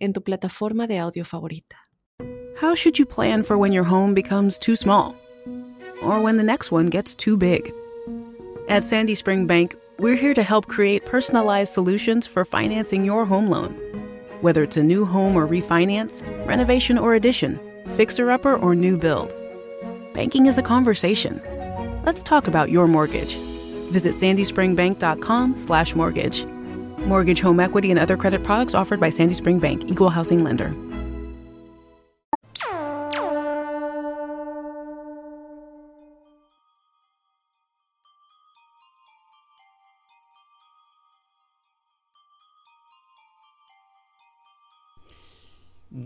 en tu plataforma de audio favorita. How should you plan for when your home becomes too small? Or when the next one gets too big? At Sandy Spring Bank, we're here to help create personalized solutions for financing your home loan. Whether it's a new home or refinance, renovation or addition, fixer upper or new build. Banking is a conversation. Let's talk about your mortgage. Visit sandyspringbank.com/mortgage. Mortgage, home equity, and other credit products offered by Sandy Spring Bank, Equal Housing Lender.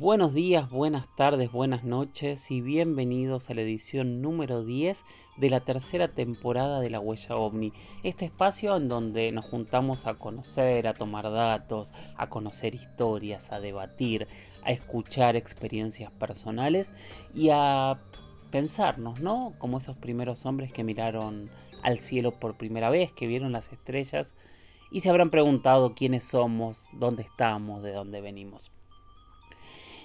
Buenos días, buenas tardes, buenas noches y bienvenidos a la edición número 10 de la tercera temporada de La Huella OVNI. Este espacio en donde nos juntamos a conocer, a tomar datos, a conocer historias, a debatir, a escuchar experiencias personales y a pensarnos, ¿no? Como esos primeros hombres que miraron al cielo por primera vez, que vieron las estrellas y se habrán preguntado quiénes somos, dónde estamos, de dónde venimos.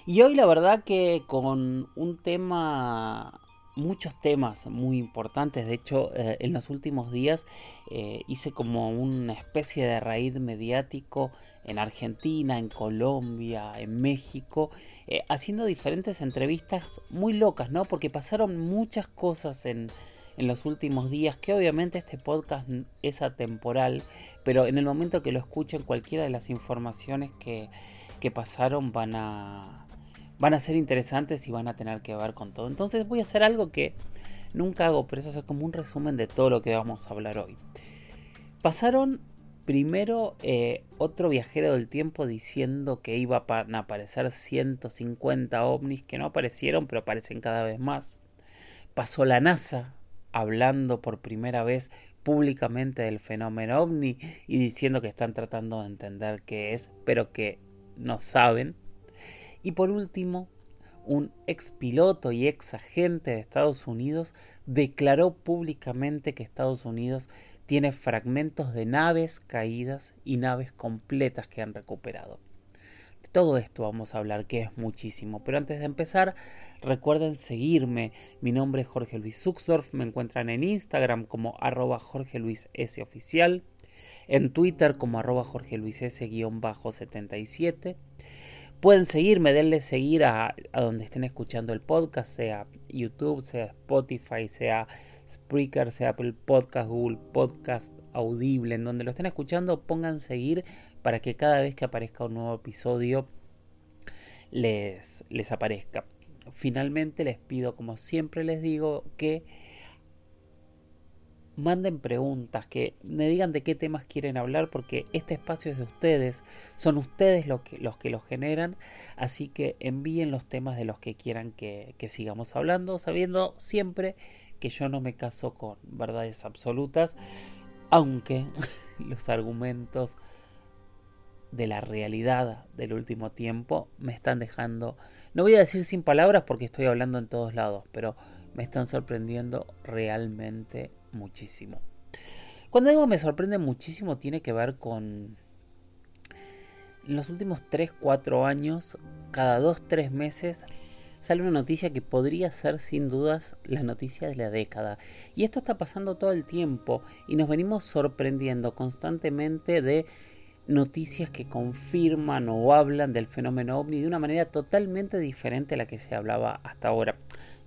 Y hoy la verdad que con un tema, muchos temas muy importantes, de hecho eh, en los últimos días eh, hice como una especie de raíz mediático en Argentina, en Colombia, en México, eh, haciendo diferentes entrevistas muy locas, ¿no? Porque pasaron muchas cosas en, en los últimos días, que obviamente este podcast es atemporal, pero en el momento que lo escuchen cualquiera de las informaciones que, que pasaron van a van a ser interesantes y van a tener que ver con todo. Entonces voy a hacer algo que nunca hago, pero es hacer como un resumen de todo lo que vamos a hablar hoy. Pasaron primero eh, otro viajero del tiempo diciendo que iba a aparecer 150 ovnis que no aparecieron, pero aparecen cada vez más. Pasó la NASA hablando por primera vez públicamente del fenómeno ovni y diciendo que están tratando de entender qué es, pero que no saben. Y por último, un ex piloto y ex agente de Estados Unidos declaró públicamente que Estados Unidos tiene fragmentos de naves caídas y naves completas que han recuperado. De todo esto vamos a hablar, que es muchísimo. Pero antes de empezar, recuerden seguirme. Mi nombre es Jorge Luis Zuxdorf. Me encuentran en Instagram como arroba Jorge Luis oficial. En Twitter como arroba Jorge Luis S-77 Pueden seguirme, denle seguir a, donde estén escuchando el podcast, sea YouTube, sea Spotify, sea Spreaker, sea Apple Podcast, Google Podcast, Audible, en donde lo estén escuchando, pongan seguir para que cada vez que aparezca un nuevo episodio les, les aparezca. Finalmente les pido, como siempre les digo, que manden preguntas, que me digan de qué temas quieren hablar, porque este espacio es de ustedes, son ustedes los que, los generan, así que envíen los temas de los que quieran que, que sigamos hablando, sabiendo siempre que yo no me caso con verdades absolutas, aunque los argumentos de la realidad del último tiempo me están dejando, no voy a decir sin palabras porque estoy hablando en todos lados, pero me están sorprendiendo realmente muchísimo. Cuando digo me sorprende muchísimo tiene que ver con en los últimos 3-4 años, cada 2-3 meses sale una noticia que podría ser sin dudas la noticia de la década. Y esto está pasando todo el tiempo y nos venimos sorprendiendo constantemente de noticias que confirman o hablan del fenómeno ovni de una manera totalmente diferente a la que se hablaba hasta ahora.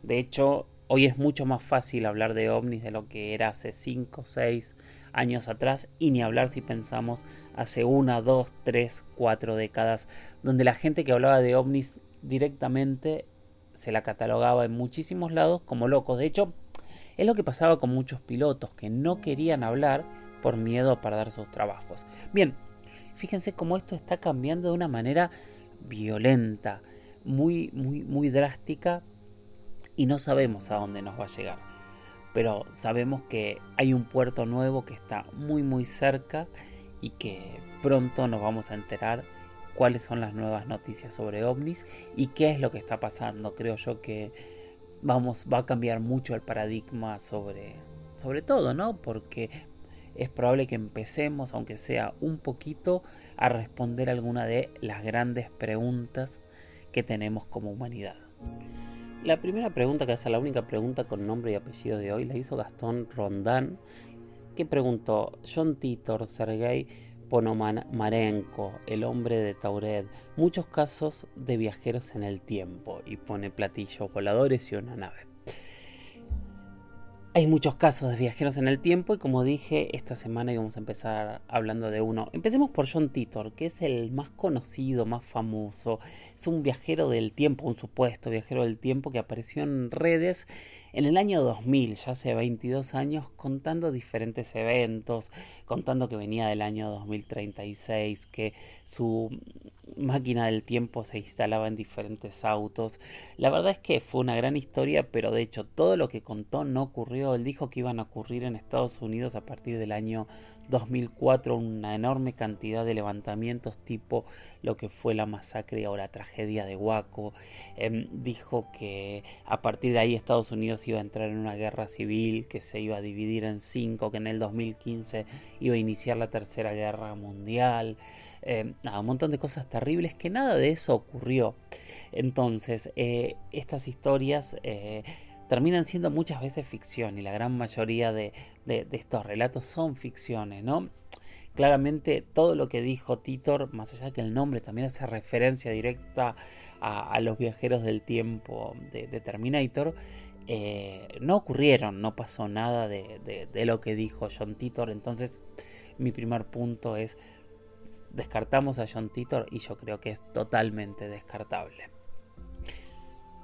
De hecho, Hoy es mucho más fácil hablar de ovnis de lo que era hace 5 o 6 años atrás y ni hablar si pensamos hace una, dos, tres, cuatro décadas, donde la gente que hablaba de ovnis directamente se la catalogaba en muchísimos lados como locos. De hecho, es lo que pasaba con muchos pilotos que no querían hablar por miedo a perder sus trabajos. Bien, fíjense cómo esto está cambiando de una manera violenta muy, muy, muy drástica y no sabemos a dónde nos va a llegar. Pero sabemos que hay un puerto nuevo que está muy, muy cerca y que pronto nos vamos a enterar cuáles son las nuevas noticias sobre ovnis y qué es lo que está pasando. Creo yo que vamos, va a cambiar mucho el paradigma sobre, sobre todo, ¿no? Porque es probable que empecemos, aunque sea un poquito, a responder alguna de las grandes preguntas que tenemos como humanidad. La primera pregunta, que es la única pregunta con nombre y apellido de hoy, la hizo Gastón Rondán, que preguntó, John Titor, Sergei Ponomarenko, el hombre de Tauret, muchos casos de viajeros en el tiempo, y pone platillos voladores y una nave. Hay muchos casos de viajeros en el tiempo y como dije, esta semana íbamos a empezar hablando de uno. Empecemos por John Titor, que es el más conocido, más famoso. Es un viajero del tiempo, un supuesto viajero del tiempo que apareció en redes en el año 2000, ya hace 22 años, contando diferentes eventos, contando que venía del año 2036, que su máquina del tiempo se instalaba en diferentes autos. La verdad es que fue una gran historia, pero de hecho todo lo que contó no ocurrió. Él dijo que iban a ocurrir en Estados Unidos a partir del año 2004 una enorme cantidad de levantamientos tipo lo que fue la masacre o la tragedia de Waco. Em, dijo que a partir de ahí Estados Unidos iba a entrar en una guerra civil que se iba a dividir en cinco, que en el 2015 iba a iniciar la tercera guerra mundial. Em, un montón de cosas terribles que nada de eso ocurrió. Entonces, eh, estas historias... Terminan siendo muchas veces ficción y la gran mayoría de, estos relatos son ficciones, ¿no? Claramente todo lo que dijo Titor, más allá que el nombre también hace referencia directa a, los viajeros del tiempo de, Terminator, eh, no ocurrieron, no pasó nada de, de, lo que dijo John Titor. Entonces, mi primer punto es: descartamos a John Titor y yo creo que es totalmente descartable.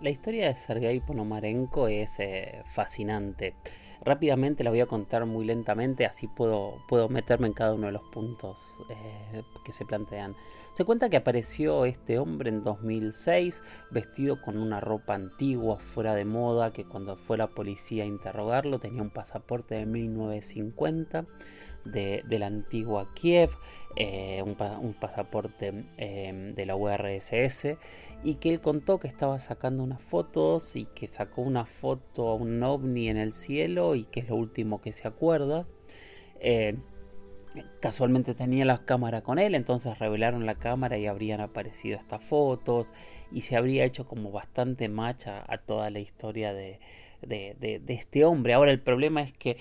La historia de Sergei Ponomarenko es eh, fascinante. Rápidamente la voy a contar muy lentamente, así puedo, puedo meterme en cada uno de los puntos eh, que se plantean. Se cuenta que apareció este hombre en 2006 vestido con una ropa antigua, fuera de moda, que cuando fue la policía a interrogarlo tenía un pasaporte de 1950 de, la antigua Kiev, eh, un, pasaporte em, de la URSS, y que él contó que estaba sacando unas fotos y que sacó una foto a un ovni en el cielo y que es lo último que se acuerda. Eh, casualmente tenía la cámara con él, entonces revelaron la cámara y habrían aparecido estas fotos y se habría hecho como bastante macha a, toda la historia de, de, este hombre. Ahora el problema es que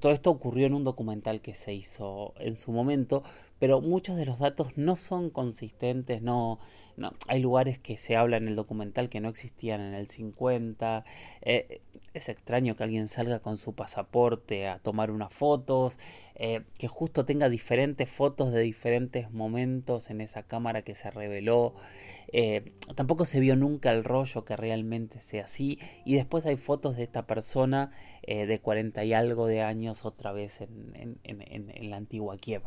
todo esto ocurrió en un documental que se hizo en su momento, pero muchos de los datos no son consistentes, no, no hay lugares que se habla en el documental que no existían en el 50. Eh, es extraño que alguien salga con su pasaporte a tomar unas fotos, eh, que justo tenga diferentes fotos de diferentes momentos en esa cámara que se reveló. Eh, tampoco se vio nunca el rollo que realmente sea así. Y después hay fotos de esta persona de 40 y algo de años otra vez en, en la antigua Kiev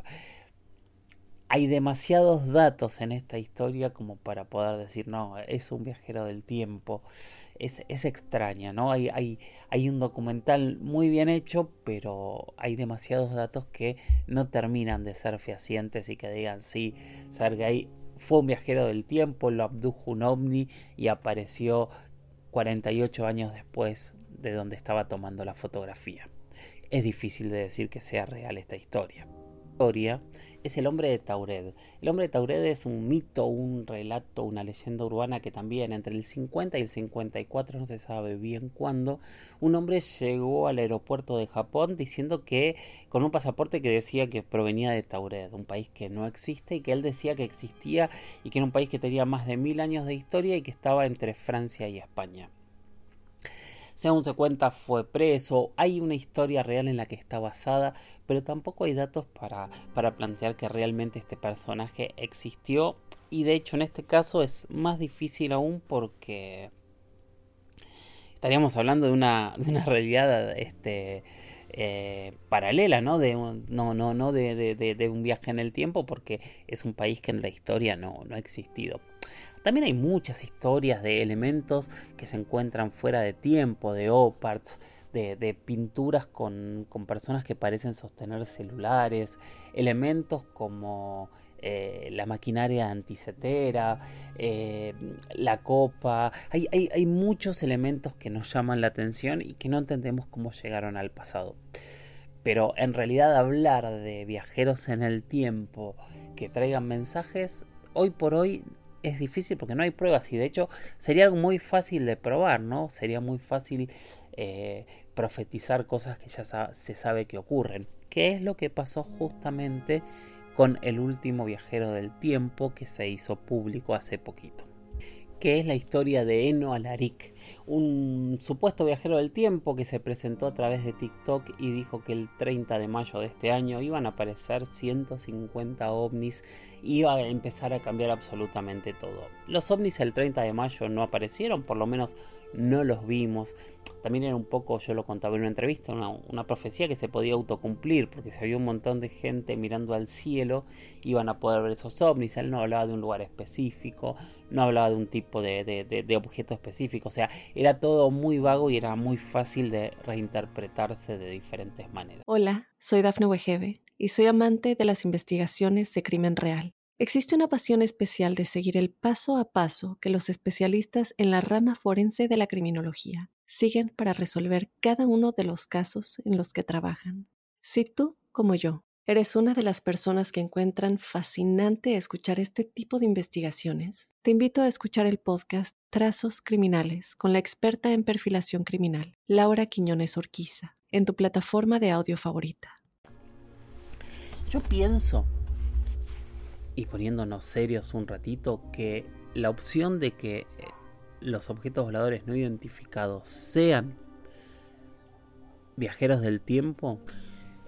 hay demasiados datos en esta historia como para poder decir, no, es un viajero del tiempo. Es, es extraña, ¿no? Hay, hay, hay, un documental muy bien hecho, pero hay demasiados datos que no terminan de ser fehacientes y que digan, sí, Sergei fue un viajero del tiempo, lo abdujo un ovni y apareció 48 años después de donde estaba tomando la fotografía. Es difícil de decir que sea real esta historia es el hombre de Taured. El hombre de Taured es un mito, un relato, una leyenda urbana que también entre el 50 y el 54, no se sabe bien cuándo, un hombre llegó al aeropuerto de Japón diciendo que con un pasaporte que decía que provenía de Taured, un país que no existe y que él decía que existía y que era un país que tenía más de mil años de historia y que estaba entre Francia y España según se cuenta fue preso, hay una historia real en la que está basada, pero tampoco hay datos para, para plantear que realmente este personaje existió y de hecho en este caso es más difícil aún porque estaríamos hablando de una, de una realidad este, eh, paralela, ¿no? De un, no, no, no de, de, un viaje en el tiempo porque es un país que en la historia no, no ha existido. También hay muchas historias de elementos que se encuentran fuera de tiempo, de oparts, de, pinturas con, personas que parecen sostener celulares, elementos como eh, la maquinaria anticetera, eh, la copa. Hay, muchos elementos que nos llaman la atención y que no entendemos cómo llegaron al pasado. Pero en realidad hablar de viajeros en el tiempo que traigan mensajes, hoy por hoy es difícil porque no hay pruebas y de hecho sería algo muy fácil de probar, ¿no? Sería muy fácil eh, profetizar cosas que ya se sabe que ocurren. ¿Qué es lo que pasó justamente con el último viajero del tiempo que se hizo público hace poquito? que es la historia de Eno Alaric, un supuesto viajero del tiempo que se presentó a través de TikTok y dijo que el 30 de mayo de este año iban a aparecer 150 ovnis y iba a empezar a cambiar absolutamente todo. Los ovnis el 30 de mayo no aparecieron, por lo menos no los vimos. También era un poco, yo lo contaba en una entrevista, una, profecía que se podía autocumplir, porque si había un montón de gente mirando al cielo, iban a poder ver esos ovnis. Él no hablaba de un lugar específico, no hablaba de un tipo de, de objeto específico, o sea, era todo muy vago y era muy fácil de reinterpretarse de diferentes maneras. Hola, soy Dafne Wegebe y soy amante de las investigaciones de crimen real. Existe una pasión especial de seguir el paso a paso que los especialistas en la rama forense de la criminología siguen para resolver cada uno de los casos en los que trabajan. Si tú, como yo, eres una de las personas que encuentran fascinante escuchar este tipo de investigaciones, te invito a escuchar el podcast Trazos Criminales con la experta en perfilación criminal, Laura Quiñones Orquiza, en tu plataforma de audio favorita. Yo pienso y poniéndonos serios un ratito, que la opción de que eh, los objetos voladores no identificados sean viajeros del tiempo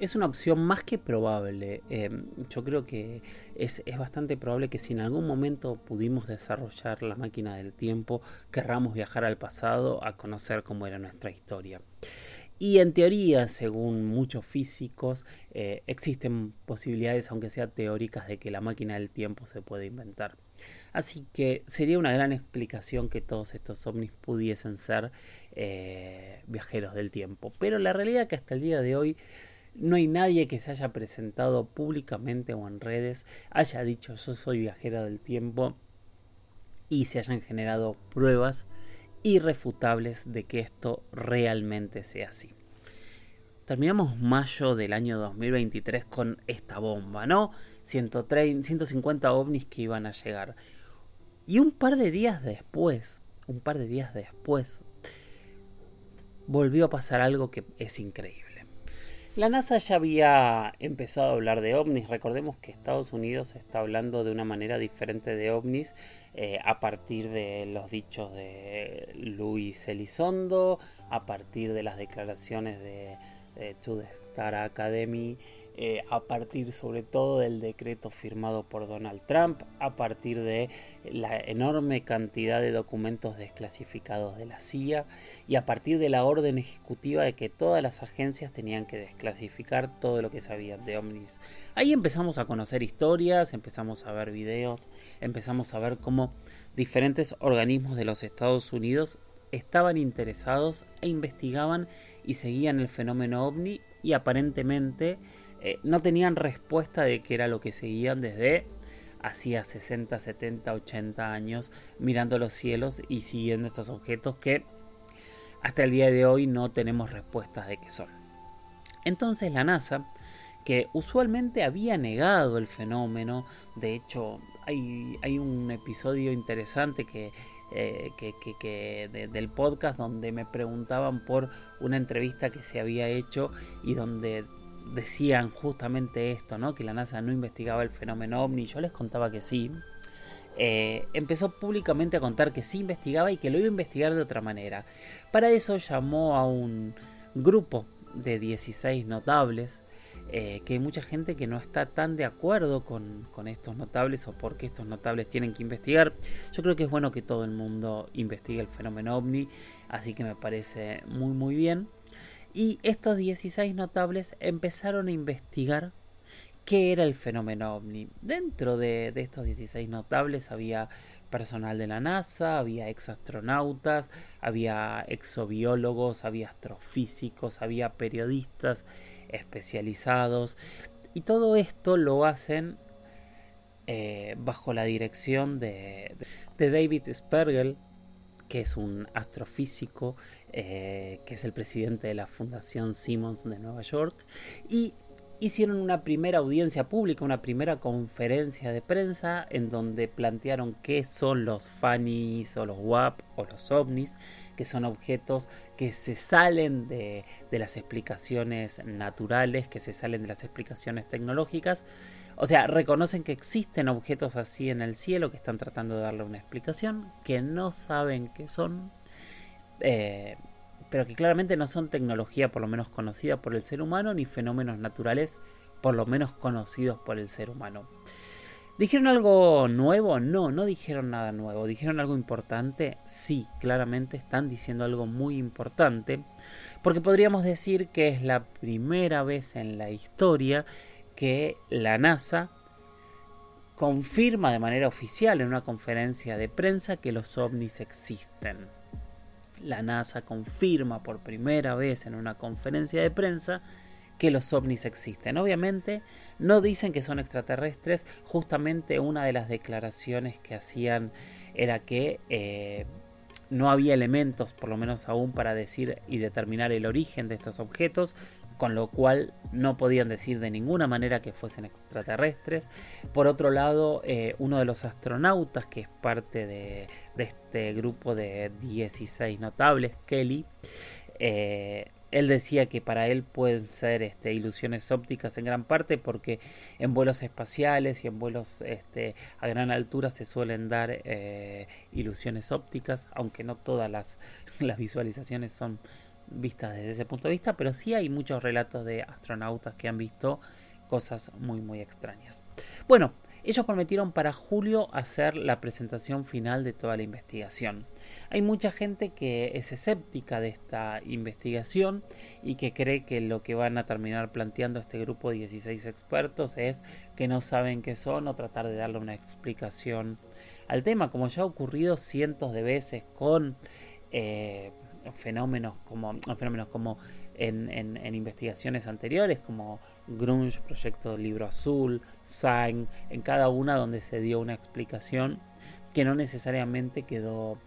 es una opción más que probable. Em, yo creo que es, es, bastante probable que si en algún momento pudimos desarrollar la máquina del tiempo, querramos viajar al pasado a conocer cómo era nuestra historia. Y en teoría, según muchos físicos, eh, existen posibilidades, aunque sean teóricas, de que la máquina del tiempo se puede inventar. Así que sería una gran explicación que todos estos ovnis pudiesen ser eh, viajeros del tiempo. Pero la realidad es que hasta el día de hoy no hay nadie que se haya presentado públicamente o en redes, haya dicho yo soy viajero del tiempo y se hayan generado pruebas irrefutables de que esto realmente sea así. Terminamos mayo del año 2023 con esta bomba, ¿no? 130, 150 ovnis que iban a llegar. Y un par de días después, un par de días después, volvió a pasar algo que es increíble. La NASA ya había empezado a hablar de ovnis. Recordemos que Estados Unidos está hablando de una manera diferente de ovnis eh, a partir de los dichos de Luis Elizondo, a partir de las declaraciones de, de To the Star Academy eh, a partir sobre todo del decreto firmado por Donald Trump, a partir de la enorme cantidad de documentos desclasificados de la CIA y a partir de la orden ejecutiva de que todas las agencias tenían que desclasificar todo lo que sabían de ovnis. Ahí empezamos a conocer historias, empezamos a ver videos, empezamos a ver cómo diferentes organismos de los Estados Unidos estaban interesados e investigaban y seguían el fenómeno ovni y aparentemente eh, no tenían respuesta de qué era lo que seguían desde hacía 60, 70, 80 años mirando los cielos y siguiendo estos objetos que hasta el día de hoy no tenemos respuestas de qué son. Entonces la NASA, que usualmente había negado el fenómeno, de hecho hay, hay un episodio interesante que eh, que, del podcast donde me preguntaban por una entrevista que se había hecho y donde decían justamente esto, ¿no? Que la NASA no investigaba el fenómeno ovni. Yo les contaba que sí. Eh, empezó públicamente a contar que sí investigaba y que lo iba a investigar de otra manera. Para eso llamó a un grupo de 16 notables eh, que hay mucha gente que no está tan de acuerdo con, estos notables o porque estos notables tienen que investigar. Yo creo que es bueno que todo el mundo investigue el fenómeno ovni, así que me parece muy muy bien. Y estos 16 notables empezaron a investigar ¿Qué era el fenómeno ovni? Dentro de, de estos 16 notables había personal de la NASA, había exastronautas, había exobiólogos, había astrofísicos, había periodistas especializados. Y todo esto lo hacen eh, bajo la dirección de, David Spergel, que es un astrofísico, eh, que es el presidente de la Fundación Simmons de Nueva York, y hicieron una primera audiencia pública, una primera conferencia de prensa en donde plantearon qué son los FANIs o los WAP o los OVNIs, que son objetos que se salen de, de las explicaciones naturales, que se salen de las explicaciones tecnológicas. O sea, reconocen que existen objetos así en el cielo que están tratando de darle una explicación, que no saben qué son. Eh, pero que claramente no son tecnología por lo menos conocida por el ser humano ni fenómenos naturales por lo menos conocidos por el ser humano. ¿Dijeron algo nuevo? No, no dijeron nada nuevo. ¿Dijeron algo importante? Sí, claramente están diciendo algo muy importante. Porque podríamos decir que es la primera vez en la historia que la NASA confirma de manera oficial en una conferencia de prensa que los ovnis existen la NASA confirma por primera vez en una conferencia de prensa que los ovnis existen. Obviamente no dicen que son extraterrestres, justamente una de las declaraciones que hacían era que eh, no había elementos, por lo menos aún, para decir y determinar el origen de estos objetos, con lo cual no podían decir de ninguna manera que fuesen extraterrestres. Por otro lado, eh, uno de los astronautas, que es parte de, este grupo de 16 notables, Kelly, eh, él decía que para él pueden ser este, ilusiones ópticas en gran parte porque en vuelos espaciales y en vuelos este, a gran altura se suelen dar eh, ilusiones ópticas, aunque no todas las, las visualizaciones son vistas desde ese punto de vista, pero sí hay muchos relatos de astronautas que han visto cosas muy muy extrañas. Bueno, ellos prometieron para julio hacer la presentación final de toda la investigación. Hay mucha gente que es escéptica de esta investigación y que cree que lo que van a terminar planteando este grupo de 16 expertos es que no saben qué son o tratar de darle una explicación al tema, como ya ha ocurrido cientos de veces con eh, fenómenos como fenómenos como en, investigaciones anteriores como Grunge, Proyecto Libro Azul, Sign, en cada una donde se dio una explicación que no necesariamente quedó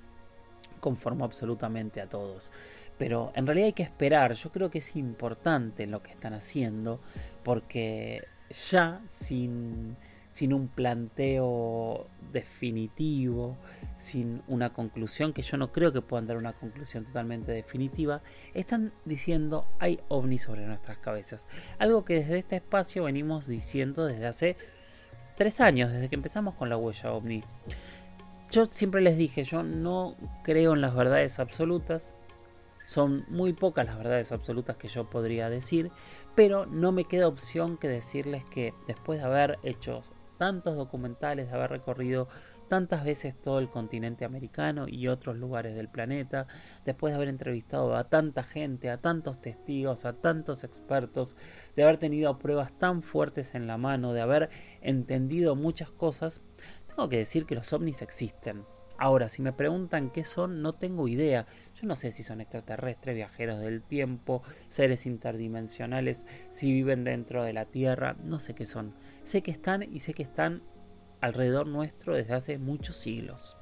conforme absolutamente a todos. Pero en realidad hay que esperar, yo creo que es importante lo que están haciendo porque ya sin sin un planteo definitivo, sin una conclusión, que yo no creo que puedan dar una conclusión totalmente definitiva, están diciendo hay ovnis sobre nuestras cabezas. Algo que desde este espacio venimos diciendo desde hace tres años, desde que empezamos con la huella ovni. Yo siempre les dije, yo no creo en las verdades absolutas, son muy pocas las verdades absolutas que yo podría decir, pero no me queda opción que decirles que después de haber hecho tantos documentales, de haber recorrido tantas veces todo el continente americano y otros lugares del planeta, después de haber entrevistado a tanta gente, a tantos testigos, a tantos expertos, de haber tenido pruebas tan fuertes en la mano, de haber entendido muchas cosas, tengo que decir que los ovnis existen. Ahora, si me preguntan qué son, no tengo idea. Yo no sé si son extraterrestres, viajeros del tiempo, seres interdimensionales, si viven dentro de la Tierra, no sé qué son. Sé que están y sé que están alrededor nuestro desde hace muchos siglos.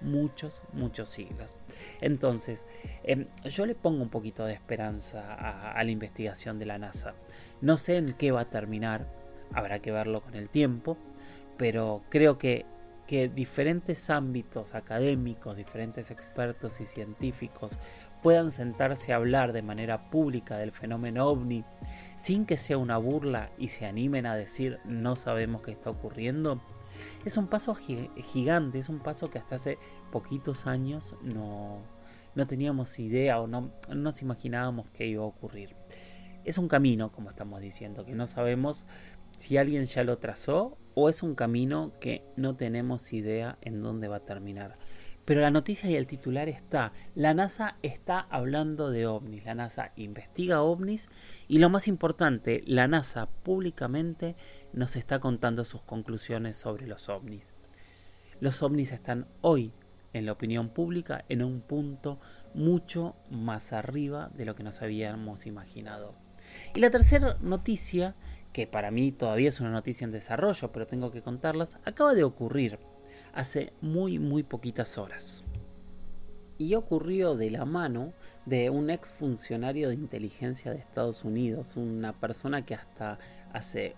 Muchos, muchos siglos. Entonces, em, yo le pongo un poquito de esperanza a la investigación de la NASA. No sé en qué va a terminar, habrá que verlo con el tiempo, pero creo que que diferentes ámbitos académicos, diferentes expertos y científicos puedan sentarse a hablar de manera pública del fenómeno ovni sin que sea una burla y se animen a decir no sabemos qué está ocurriendo, es un paso gigante, es un paso que hasta hace poquitos años no, no teníamos idea o no, no nos imaginábamos que iba a ocurrir. Es un camino, como estamos diciendo, que no sabemos si alguien ya lo trazó o es un camino que no tenemos idea en dónde va a terminar. Pero la noticia y el titular está, la NASA está hablando de ovnis, la NASA investiga ovnis y lo más importante, la NASA públicamente nos está contando sus conclusiones sobre los ovnis. Los ovnis están hoy en la opinión pública en un punto mucho más arriba de lo que nos habíamos imaginado. Y la tercera noticia, que para mí todavía es una noticia en desarrollo, pero tengo que contarlas, acaba de ocurrir hace muy muy poquitas horas. Y ocurrió de la mano de un ex funcionario de inteligencia de Estados Unidos, una persona que hasta hace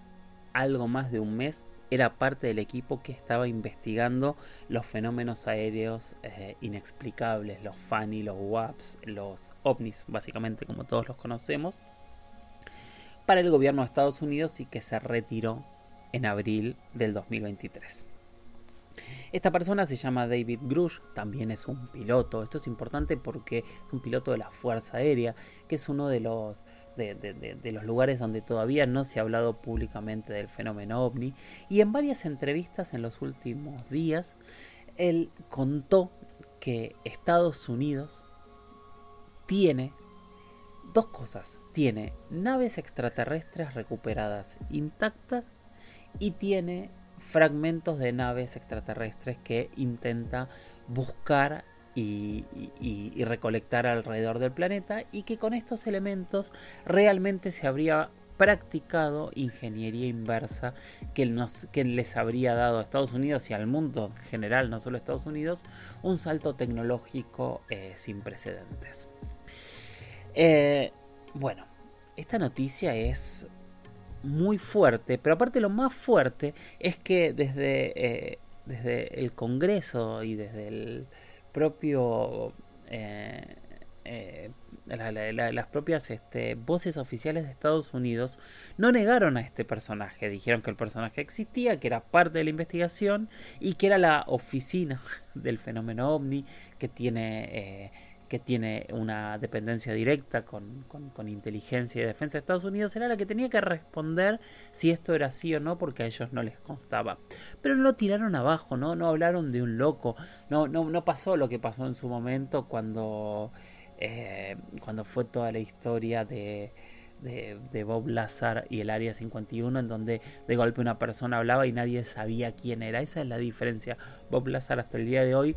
algo más de un mes era parte del equipo que estaba investigando los fenómenos aéreos eh, inexplicables, los FANI, los WAPs, los ovnis, básicamente como todos los conocemos, para el gobierno de Estados Unidos y que se retiró en abril del 2023. Esta persona se llama David Grush, también es un piloto. Esto es importante porque es un piloto de la Fuerza Aérea, que es uno de los, de, los lugares donde todavía no se ha hablado públicamente del fenómeno ovni. Y en varias entrevistas en los últimos días, él contó que Estados Unidos tiene dos cosas. Tiene naves extraterrestres recuperadas intactas y tiene fragmentos de naves extraterrestres que intenta buscar y, recolectar alrededor del planeta y que con estos elementos realmente se habría practicado ingeniería inversa que, les habría dado a Estados Unidos y al mundo en general, no solo a Estados Unidos, un salto tecnológico eh, sin precedentes. Eh, bueno, esta noticia es muy fuerte, pero aparte lo más fuerte es que desde, eh, desde el Congreso y desde el propio... Eh, eh, las propias este, voces oficiales de Estados Unidos no negaron a este personaje, dijeron que el personaje existía, que era parte de la investigación y que era la oficina del fenómeno ovni que tiene que tiene una dependencia directa con, inteligencia y defensa de Estados Unidos, era la que tenía que responder si esto era así o no, porque a ellos no les constaba. Pero no lo tiraron abajo, ¿no? No hablaron de un loco, no, no, no pasó lo que pasó en su momento cuando, eh, cuando fue toda la historia de, de, Bob Lazar y el Área 51, en donde de golpe una persona hablaba y nadie sabía quién era. Esa es la diferencia. Bob Lazar hasta el día de hoy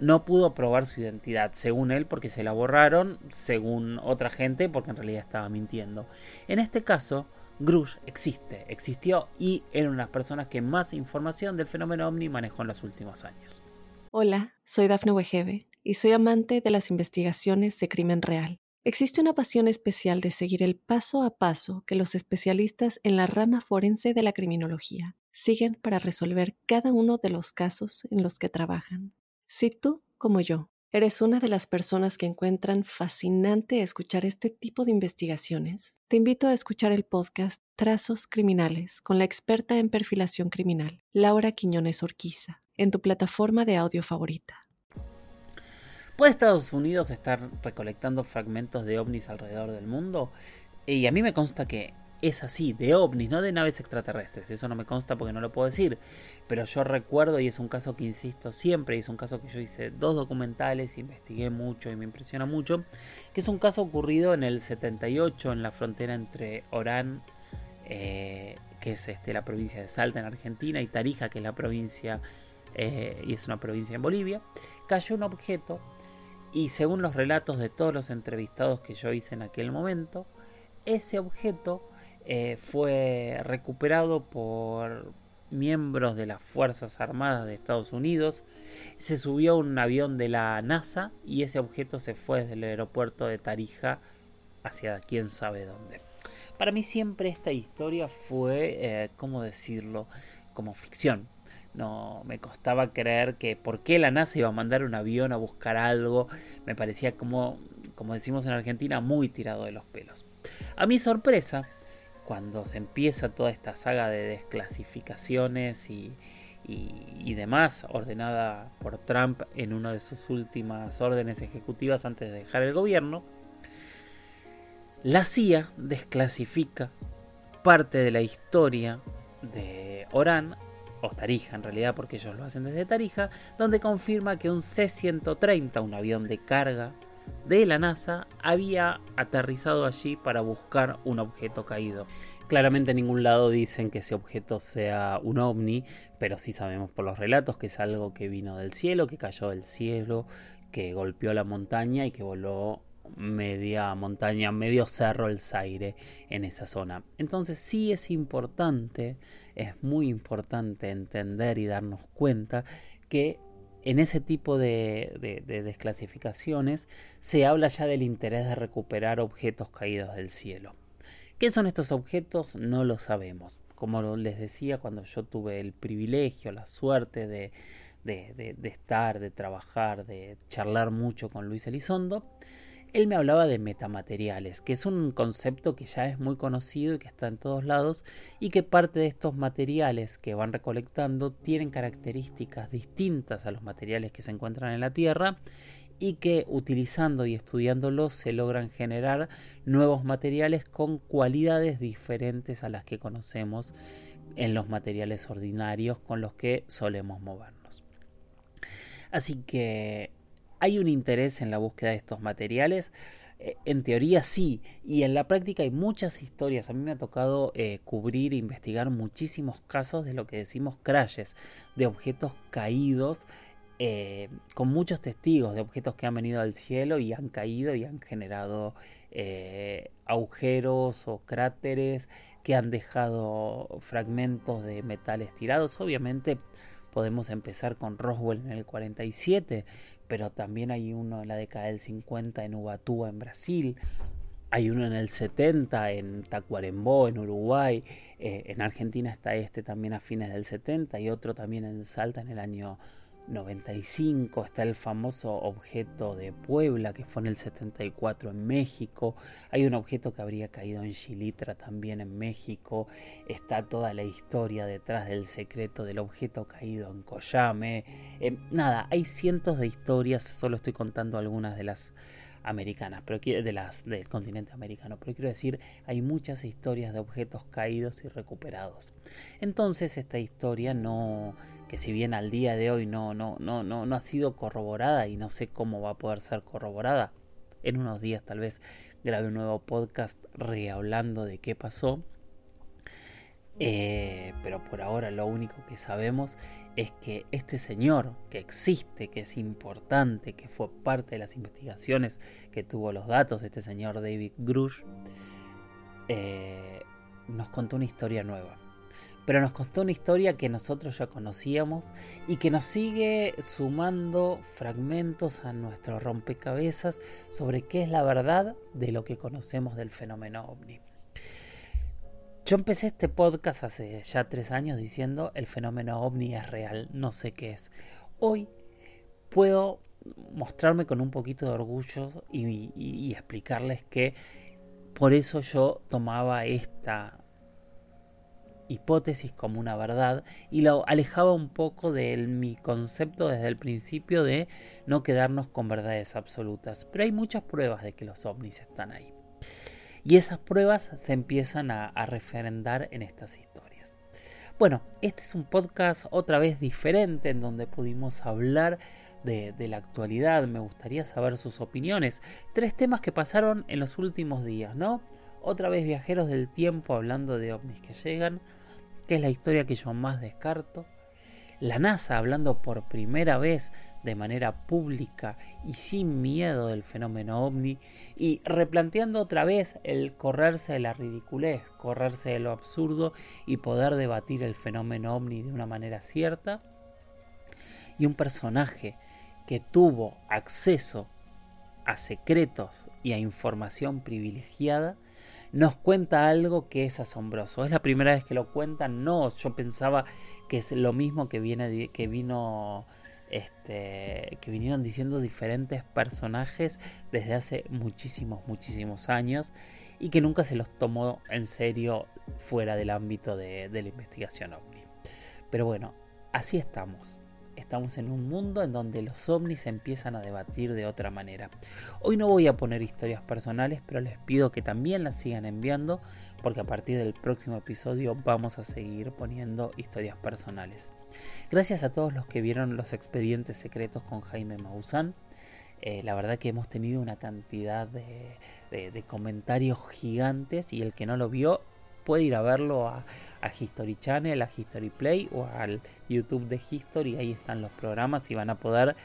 no pudo probar su identidad, según él porque se la borraron, según otra gente porque en realidad estaba mintiendo. En este caso, Grush existe, existió y era una de las personas que más información del fenómeno ovni manejó en los últimos años. Hola, soy Dafne Wegebe y soy amante de las investigaciones de crimen real. Existe una pasión especial de seguir el paso a paso que los especialistas en la rama forense de la criminología siguen para resolver cada uno de los casos en los que trabajan. Si tú, como yo, eres una de las personas que encuentran fascinante escuchar este tipo de investigaciones, te invito a escuchar el podcast Trazos Criminales con la experta en perfilación criminal, Laura Quiñones Orquiza, en tu plataforma de audio favorita. ¿Puede Estados Unidos estar recolectando fragmentos de ovnis alrededor del mundo? Y a mí me consta que es así, de ovnis, no de naves extraterrestres. Eso no me consta porque no lo puedo decir. Pero yo recuerdo, y es un caso que insisto siempre, y es un caso que yo hice dos documentales, investigué mucho y me impresiona mucho, que es un caso ocurrido en el 78 en la frontera entre Orán, eh, que es este, la provincia de Salta en Argentina, y Tarija, que es la provincia, eh, y es una provincia en Bolivia. Cayó un objeto, y según los relatos de todos los entrevistados que yo hice en aquel momento, ese objeto eh, fue recuperado por miembros de las Fuerzas Armadas de Estados Unidos. Se subió a un avión de la NASA y ese objeto se fue desde el aeropuerto de Tarija hacia quién sabe dónde. Para mí siempre esta historia fue, eh, ¿cómo decirlo?, como ficción. No me costaba creer que por qué la NASA iba a mandar un avión a buscar algo. Me parecía como, como decimos en Argentina, muy tirado de los pelos. A mi sorpresa, cuando se empieza toda esta saga de desclasificaciones y, demás, ordenada por Trump en una de sus últimas órdenes ejecutivas antes de dejar el gobierno, la CIA desclasifica parte de la historia de Orán o Tarija en realidad, porque ellos lo hacen desde Tarija, donde confirma que un C-130, un avión de carga de la NASA, había aterrizado allí para buscar un objeto caído. Claramente en ningún lado dicen que ese objeto sea un ovni, pero sí sabemos por los relatos que es algo que vino del cielo, que cayó del cielo, que golpeó la montaña y que voló media montaña, medio cerro el Zaire en esa zona. Entonces sí es importante, es muy importante entender y darnos cuenta que en ese tipo de, desclasificaciones se habla ya del interés de recuperar objetos caídos del cielo. ¿Qué son estos objetos? No lo sabemos. Como les decía, cuando yo tuve el privilegio, la suerte de, estar, de trabajar, de charlar mucho con Luis Elizondo, él me hablaba de metamateriales, que es un concepto que ya es muy conocido y que está en todos lados, y que parte de estos materiales que van recolectando tienen características distintas a los materiales que se encuentran en la Tierra y que utilizando y estudiándolos se logran generar nuevos materiales con cualidades diferentes a las que conocemos en los materiales ordinarios con los que solemos movernos. Así que ¿Hay un interés en la búsqueda de estos materiales? Eh, en teoría sí, y en la práctica hay muchas historias. A mí me ha tocado eh, cubrir e investigar muchísimos casos de lo que decimos crashes, de objetos caídos, eh, con muchos testigos de objetos que han venido al cielo y han caído y han generado agujeros o cráteres que han dejado fragmentos de metales tirados. Obviamente podemos empezar con Roswell en el 47, pero también hay uno en la década del 50 en Ubatuba, en Brasil. Hay uno en el 70 en Tacuarembó, en Uruguay. Eh, en Argentina está este también a fines del 70 y otro también en Salta en el año 95 está el famoso objeto de Puebla que fue en el 74 en México. Hay un objeto que habría caído en Chilitra también en México. Está toda la historia detrás del secreto del objeto caído en Coyame. Eh, nada, hay cientos de historias, solo estoy contando algunas de las americanas, pero de las del continente americano, pero quiero decir, hay muchas historias de objetos caídos y recuperados. Entonces, esta historia no que si bien al día de hoy no no no no no ha sido corroborada y no sé cómo va a poder ser corroborada, en unos días tal vez grabe un nuevo podcast rehablando de qué pasó eh, pero por ahora lo único que sabemos es que este señor que existe, que es importante, que fue parte de las investigaciones, que tuvo los datos, este señor David Grush, eh, nos contó una historia nueva. Pero nos contó una historia que nosotros ya conocíamos y que nos sigue sumando fragmentos a nuestro rompecabezas sobre qué es la verdad de lo que conocemos del fenómeno ovni. Yo empecé este podcast hace ya tres años diciendo el fenómeno ovni es real, no sé qué es. Hoy puedo mostrarme con un poquito de orgullo y, explicarles que por eso yo tomaba esta hipótesis como una verdad y lo alejaba un poco de mi concepto desde el principio de no quedarnos con verdades absolutas. Pero hay muchas pruebas de que los ovnis están ahí. Y esas pruebas se empiezan a, referendar en estas historias. Bueno, este es un podcast otra vez diferente en donde pudimos hablar de, la actualidad. Me gustaría saber sus opiniones. Tres temas que pasaron en los últimos días, ¿no? Otra vez viajeros del tiempo hablando de ovnis que llegan, que es la historia que yo más descarto la NASA hablando por primera vez de manera pública y sin miedo del fenómeno ovni y replanteando otra vez el correrse de la ridiculez, correrse de lo absurdo y poder debatir el fenómeno ovni de una manera cierta. Y un personaje que tuvo acceso a secretos y a información privilegiada nos cuenta algo que es asombroso. Es la primera vez que lo cuentan. No, yo pensaba que es lo mismo que viene que vino este, que vinieron diciendo diferentes personajes desde hace muchísimos, muchísimos años y que nunca se los tomó en serio fuera del ámbito de, la investigación ovni. Pero bueno, así estamos. Estamos en un mundo en donde los ovnis se empiezan a debatir de otra manera. Hoy no voy a poner historias personales, pero les pido que también las sigan enviando, porque a partir del próximo episodio vamos a seguir poniendo historias personales. Gracias a todos los que vieron los expedientes secretos con Jaime Maussan. Eh, la verdad que hemos tenido una cantidad de, comentarios gigantes y el que no lo vio puede ir a verlo a, History Channel, a History Play o al YouTube de History. Ahí están los programas y van a poder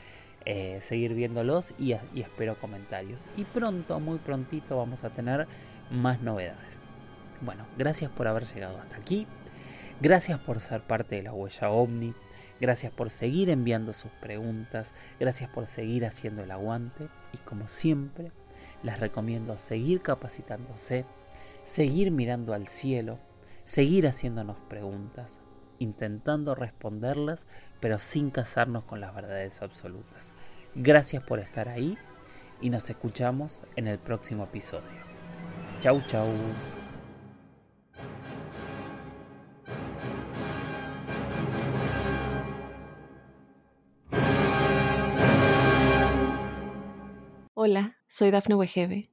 eh, seguir viéndolos y, y espero comentarios. Y pronto, muy prontito, vamos a tener más novedades. Bueno, gracias por haber llegado hasta aquí. Gracias por ser parte de la huella ovni. Gracias por seguir enviando sus preguntas, gracias por seguir haciendo el aguante y como siempre les recomiendo seguir capacitándose, seguir mirando al cielo, seguir haciéndonos preguntas, intentando responderlas, pero sin casarnos con las verdades absolutas. Gracias por estar ahí y nos escuchamos en el próximo episodio. Chau chau. Hola, soy Dafne Wegebe